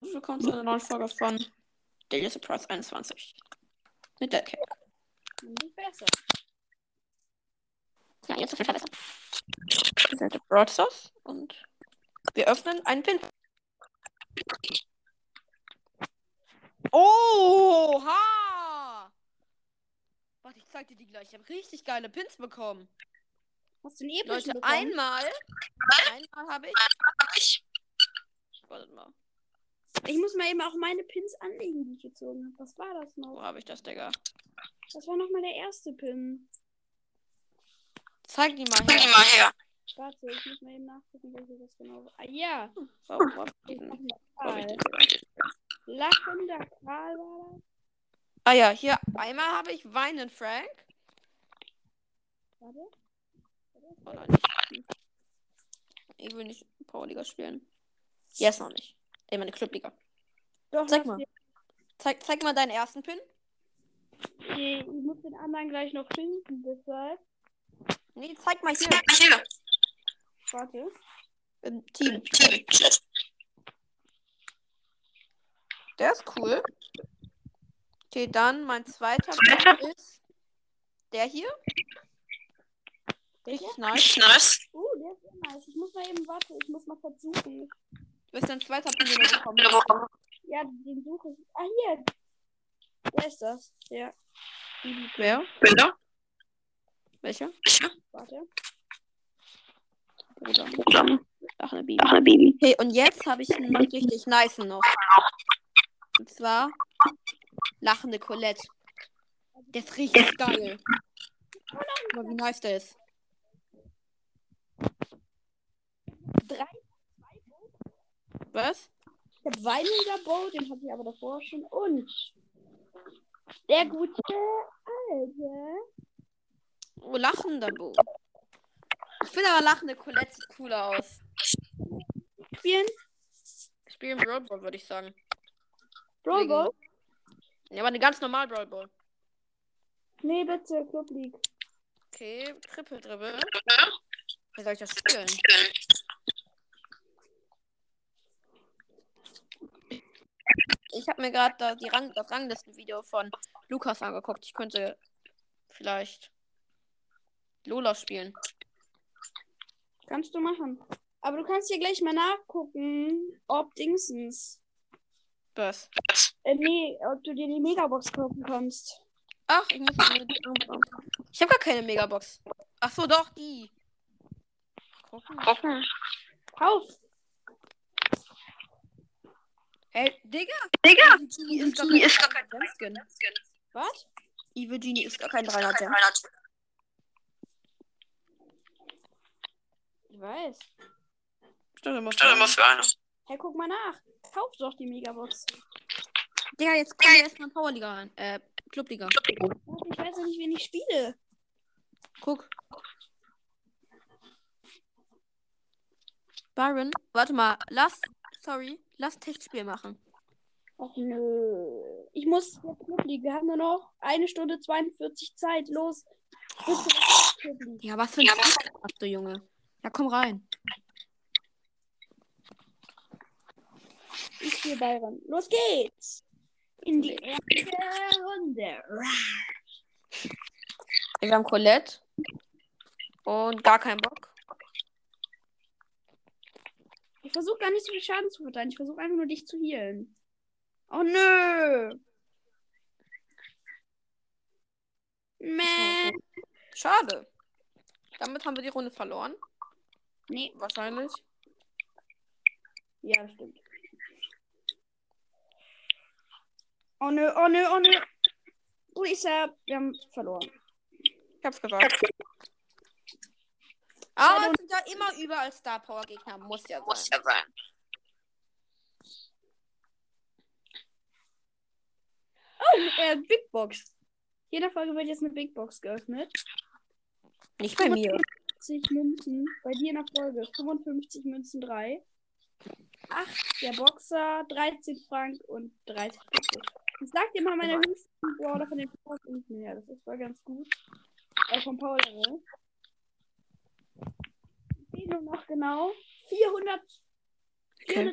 willkommen zu einer neuen Folge von Daily Surprise 21. Mit der Cake. Nicht besser. Ja, jetzt auf jeden Fall besser. Wir sind der Broadstars und wir öffnen einen Pin. Oha! Warte, ich zeig dir die gleich. Ich habe richtig geile Pins bekommen. Hast du einen epischen Leute, bekommen? einmal. Einmal habe ich. Wartet mal. Ich muss mal eben auch meine Pins anlegen, die ich gezogen habe. Was war das noch? Wo habe ich das, Digga? Das war nochmal der erste Pin. Zeig die mal her. Warte, ich muss mal eben nachgucken, welche das genau war. Ah, ja. Lachender Wo hab ich Kral. den? Lachender Kral war das. Ah ja, hier einmal habe ich Weinen Frank. Warte. Oh nein, nicht. Ich will nicht Powerliga spielen. Jetzt noch nicht. Ey, meine Clubliga. Doch, Zeig mal. Zeig, zeig mal deinen ersten Pin. Nee, Ich muss den anderen gleich noch finden, deshalb. Nee, zeig mal hier. Warte. Im Team. Der ist cool. Okay, dann mein zweiter Pin ist der hier. Richtig nice. Uh, der ist nice. Ich muss mal eben, warte, ich muss mal versuchen. Du zweiter Pin, den du bekommen hast. Ja, den suche ich. Ah, hier. Wer ist das? Ja. Wer? Welcher? Warte. Bruder. Ach, eine Bibi. Okay, und jetzt habe ich einen richtig nice noch. Und zwar lachende Colette. Der ist richtig geil. Mal, wie nice der ist. Drei. Was? Ich habe Weiniger Bow, den hatte ich aber davor schon. Und der gute alte. Oh, lachender Bo. Ich finde aber lachende Colette sieht cooler aus. Spielen. Ich spiele im Brawl Ball, würde ich sagen. Brawl Ball? Ja, aber eine ganz normal Brawl Ball. Nee, bitte, Club League. Okay, Triple Dribble. Wie soll ich das spielen? Ich habe mir gerade da die Rang das Ranglistenvideo von Lukas angeguckt. Ich könnte vielleicht Lola spielen. Kannst du machen. Aber du kannst ja gleich mal nachgucken, ob Dingsens. Was? Äh, nee, ob du dir die Megabox kaufen kannst. Ach, ich muss mir die Ich habe gar keine Megabox. Ach so, doch die. Gucken. Kauf! Hey, Digga. Digga, Evil Genie ist gar kein ist gar 300 Gem Skin. Was? Evil Genie ist gar kein 300 Gem. Ich weiß. Immer Stell dir mal für eine. Hey, guck mal nach. Kauf doch die Megabox. Digga, jetzt kommen wir erstmal Powerliga rein. Äh, Clubliga. Warte, Ich weiß nicht, wen ich spiele. Guck. Byron, warte mal. Lass, sorry, lass Textspiel machen. Ach nö. Ich muss jetzt League. Wir haben nur noch eine Stunde 42 Zeit. Los. Ja, was für ein Ja, hast du, Junge? Ja, komm rein. Ich spiele Byron. Los geht's. In die erste Runde. Wir haben Colette. Und gar keinen Bock. Ich versuche gar nicht so viel Schaden zu verteilen. Ich versuche einfach nur dich zu healen. Oh nö. Meh. Schade. Damit haben wir die Runde verloren. Nee. Wahrscheinlich. Ja, stimmt. Oh nö, oh nö, oh nö. Lisa, wir haben verloren. Ich hab's gesagt. Aber es sind ja immer überall Star Power Gegner. Muss ja Muss sein. ja sein. Oh, äh, Big Box. Jeder Folge wird jetzt eine Big Box geöffnet. Nicht bei mir. 50 Münzen. Bei dir in der Folge 55 Münzen 3. 8 der Boxer, 13 Frank und 30 Punkte. Ich sag dir mal meine höchsten Brawler von den Powers unten her. Das ist voll ganz gut. Äh, vom Power Level. Nur noch genau 400. Okay.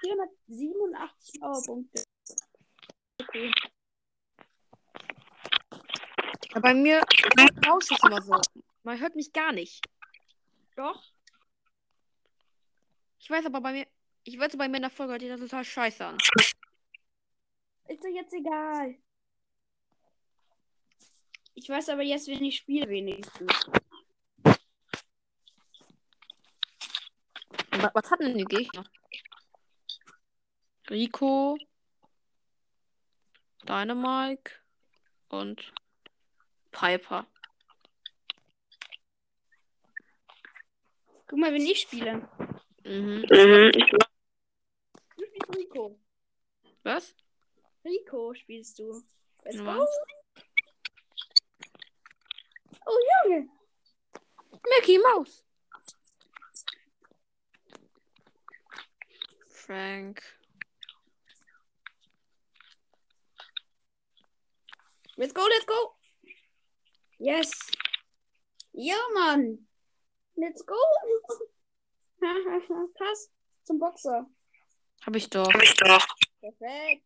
400 487 Powerpunkte. Okay. Bei mir rauscht es immer so. Man hört mich gar nicht. Doch. Ich weiß aber bei mir. Ich weiß bei mir in der Folge hört sich das total scheiße an. Ist doch jetzt egal. Ich weiß aber jetzt, wenn ich spiele, wenigstens. Was hatten denn die Gegner? Rico, Dynamike und Piper. Guck mal, wenn ich spiele. Mhm. Du spielst Rico. Was? Rico spielst du. Let's Ja. go. Oh, Junge. Mickey Mouse. Frank. Let's go, let's go. Yes. Ja, Mann. Let's go. Pass zum Boxer. Hab ich doch. Perfekt.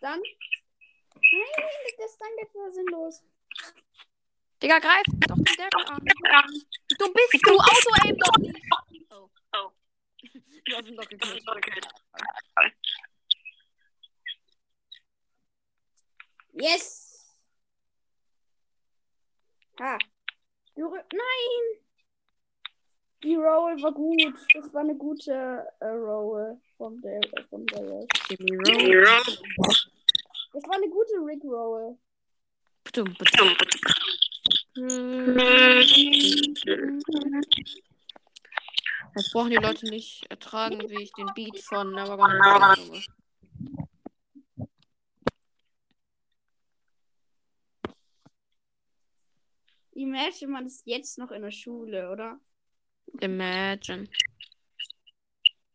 Dann. Nein, der Stun geht war sinnlos. Digga, greif doch den Derrick an. Du bist du Auto-Aim doch nicht. Oh. Oh. Du hast ihn doch gekillt. Yes. Rü- Nein. Die Roll war gut. Das war eine gute äh, Roll von der von der. Roll. Das war eine gute Rick Roll. Badum, badum. Das brauchen die Leute nicht ertragen, wie ich den Beat von Never Gonna. Imagine, man ist jetzt noch in der Schule, oder? Imagine.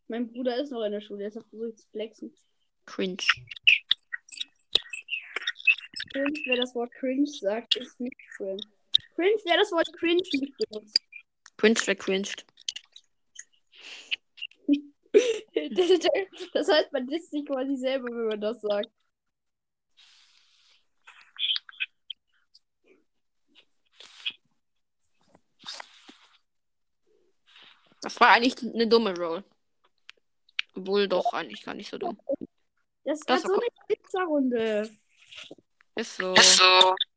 Mein Bruder ist noch in der Schule, jetzt versuche ich zu flexen. Cringe. Cringe, wer das Wort cringe sagt, ist nicht cringe. Cringe, wer das Wort cringe nicht benutzt. Cringe, wer cringed. Das heißt, man disst sich quasi selber, wenn man das sagt. Das war eigentlich eine dumme Roll. Obwohl doch eigentlich gar nicht so dumm. Das, Das war so eine Pizzarunde. Ist so. Über den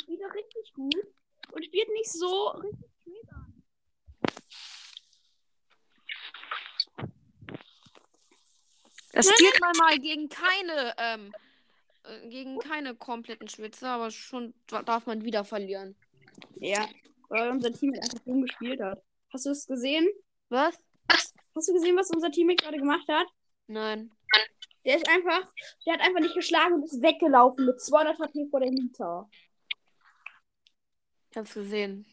Spielt auch richtig gut. Und spielt nicht so richtig spät an. Das spielt man mal gegen keine, ähm, äh, gegen keine kompletten Schwitzer, aber schon da- darf man wieder verlieren. Ja, weil unser Team einfach dumm gespielt hat. Hast du es gesehen? Was? Hast du gesehen, was unser Team gerade gemacht hat? Nein. Der ist einfach, der hat einfach nicht geschlagen und ist weggelaufen mit 200 HP vor der Nita. Hab's gesehen.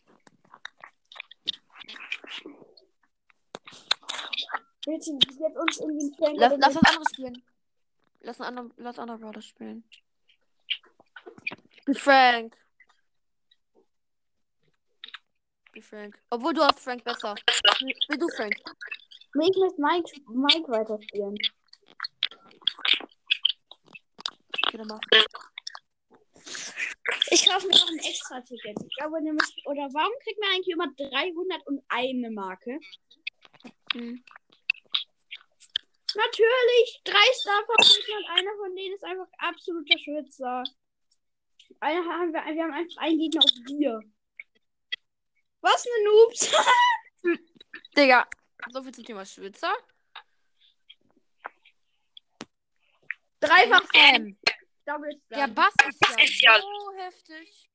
Du jetzt uns irgendwie Frank Lass, lass was anderes spielen. Lass ein anderes, lass andere Brawler spielen. Bin Frank. Bin Frank. Obwohl du hast Frank besser. Spiel du Frank. Nee, ich möchte Mike, Mike weiterspielen. Okay, dann mach. Ich kaufe mir noch ein Extra-Ticket. Ich glaube, wir müssen, oder warum kriegt man eigentlich immer 301 Marke? Hm. Natürlich, drei Star-Favoriten und einer von denen ist einfach absoluter Schwitzer. Einer haben wir, wir haben einfach einen Gegner auf dir. Was eine Noobs. Digga, so viel zum Thema Schwitzer. Dreifach Ähm, Double Stun. der Bass ist ja, ist ja- so heftig.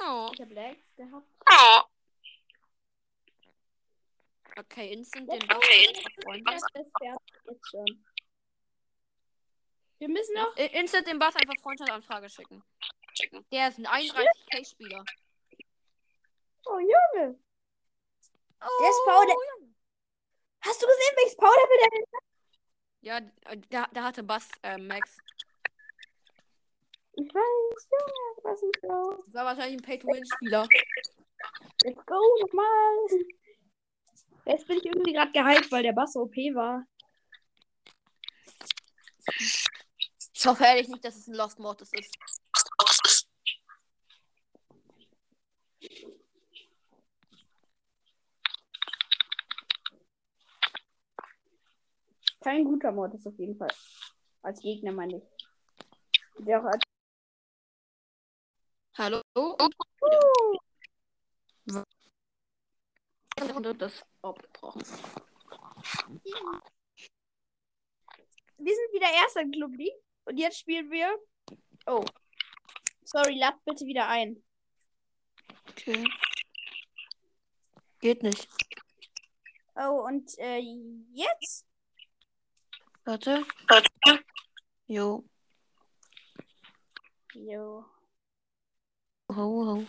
Oh, Der Black, der hat. okay, instant Der den Bass. Okay, jetzt schon. Wir müssen noch. In- Instant den Bass einfach Freundschaftsanfrage schicken. Der ist ein 31k-Spieler. Oh, Junge. Oh, Der ist der- Hast du gesehen, welches Powder für der Ja, der, der hatte Bass, äh, Max. Ich weiß, Junge, was ist los? Das war wahrscheinlich ein Pay-to-Win-Spieler. Let's go, nochmal. Jetzt bin ich irgendwie gerade gehypt, weil der Bass OP war. Ich hoffe ehrlich nicht, dass es ein Lost Mortis ist. Kein guter Mortis auf jeden Fall. Als Gegner meine ich. Der auch als Hallo? uh, das abgebrochen. Wir sind wieder erster in Club League. Und jetzt spielen wir. Oh. Sorry, lad bitte wieder ein. Okay. Geht nicht. Oh, und äh, jetzt? Warte. Jo. Jo. Ho, ho.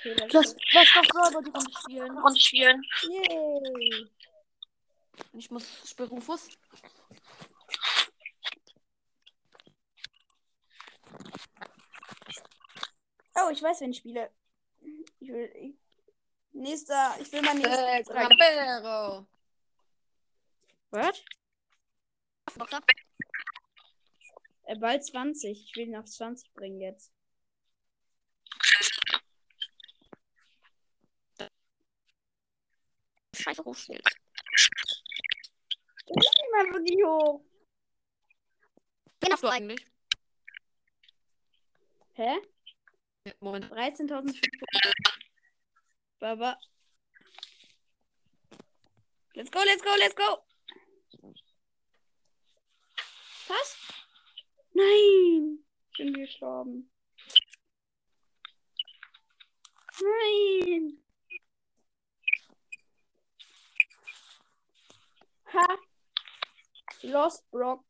Okay, Lass, lass doch selber die Runde spielen. Runde spielen. Yay. Ich muss spielen Rufus. Oh, ich weiß, wen ich spiele. Ich will. Ich, nächster. Ich will mal Äh, nächster. Grabero. Was? Boxer. Äh, bald 20. Ich will ihn auf 20 bringen jetzt. Scheiße Rufschild. Ich bin mal wirklich hoch. Wen hast du eigentlich? Hä? Moment. 13.500. Baba. Let's go, let's go, let's go. Was? Nein. Ich bin gestorben. Nein. Ha. Lost Brock.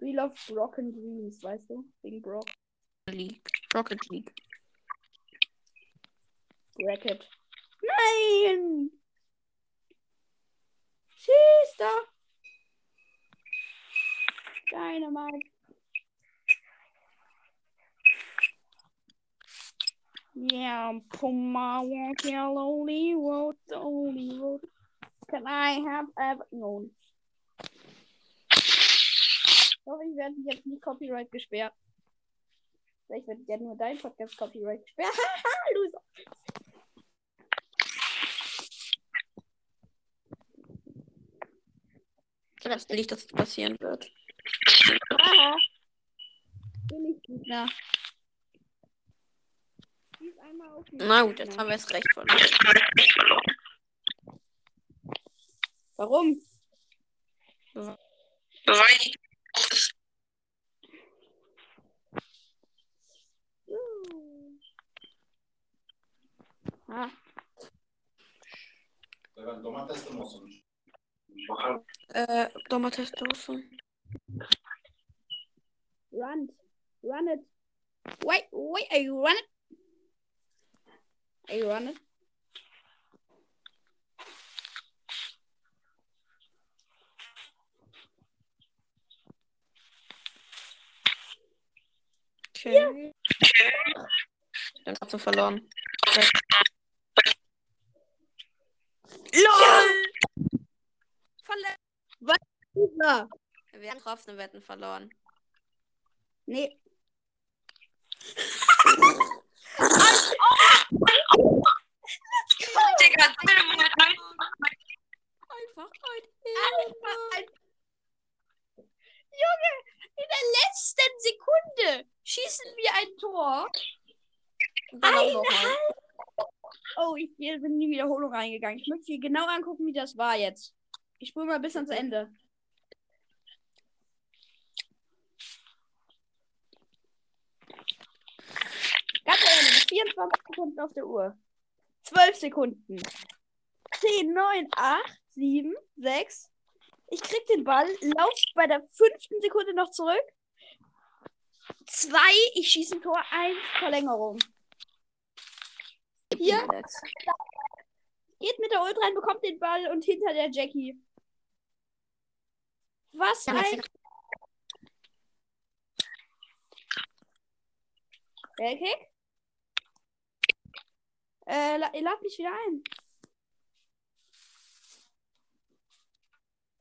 We love Brocken Dreams, weißt du? Wegen Brock. League. Rocket League. Bracket. Nein! Schieß doch! Dynamite. Yeah, Puma walk lonely road, the only road. Can I have ever known? Ich hoffe, ich werde jetzt nicht Copyright gesperrt. Vielleicht wird ja nur dein Podcast Copyright gesperrt. Haha, Loser. Ich weiß nicht, dass das passieren wird. Bin ich mich, Na gut, jetzt haben wir es recht verloren. Warum? Weil Äh, Tomatestose. run. Run it. Wait, wait, are you run it? Are you run it? Okay. Ich bin trotzdem verloren. LOL! Loser. Wir haben trotzdem Wetten verloren. Nee. Digga, Einfach ein Einfach ein- Junge, in der letzten Sekunde schießen wir ein Tor. Mal. Oh, ich hier bin in die Wiederholung reingegangen. Ich möchte mir genau angucken, wie das war jetzt. Ich spule mal bis ans Ende. Ganz ehrlich, 24 Sekunden auf der Uhr. 12 Sekunden. 10, 9, 8, 7, 6. Ich krieg den Ball, lauf bei der fünften Sekunde noch zurück. 2, ich schieße ein Tor, 1, Verlängerung. Hier, geht mit der Ult rein, bekommt den Ball und hinter der Jackie. Was ein. Bellkick? Äh, la lad mich wieder ein.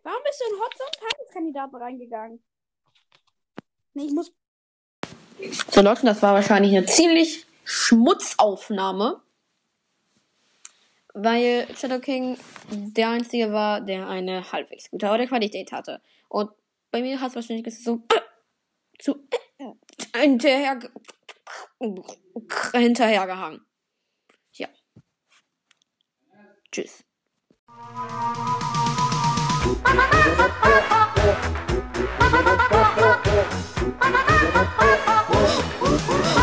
Warum bist du in Hot Zone Tageskandidaten reingegangen? Nee, ich muss. So Leute, das war wahrscheinlich eine ziemlich Schmutzaufnahme. Weil Shadow King der einzige war, der eine halbwegs gute Audioqualität hatte. Und bei mir hat es wahrscheinlich so zu hinterher hinterhergehangen. Ja. Tschüss.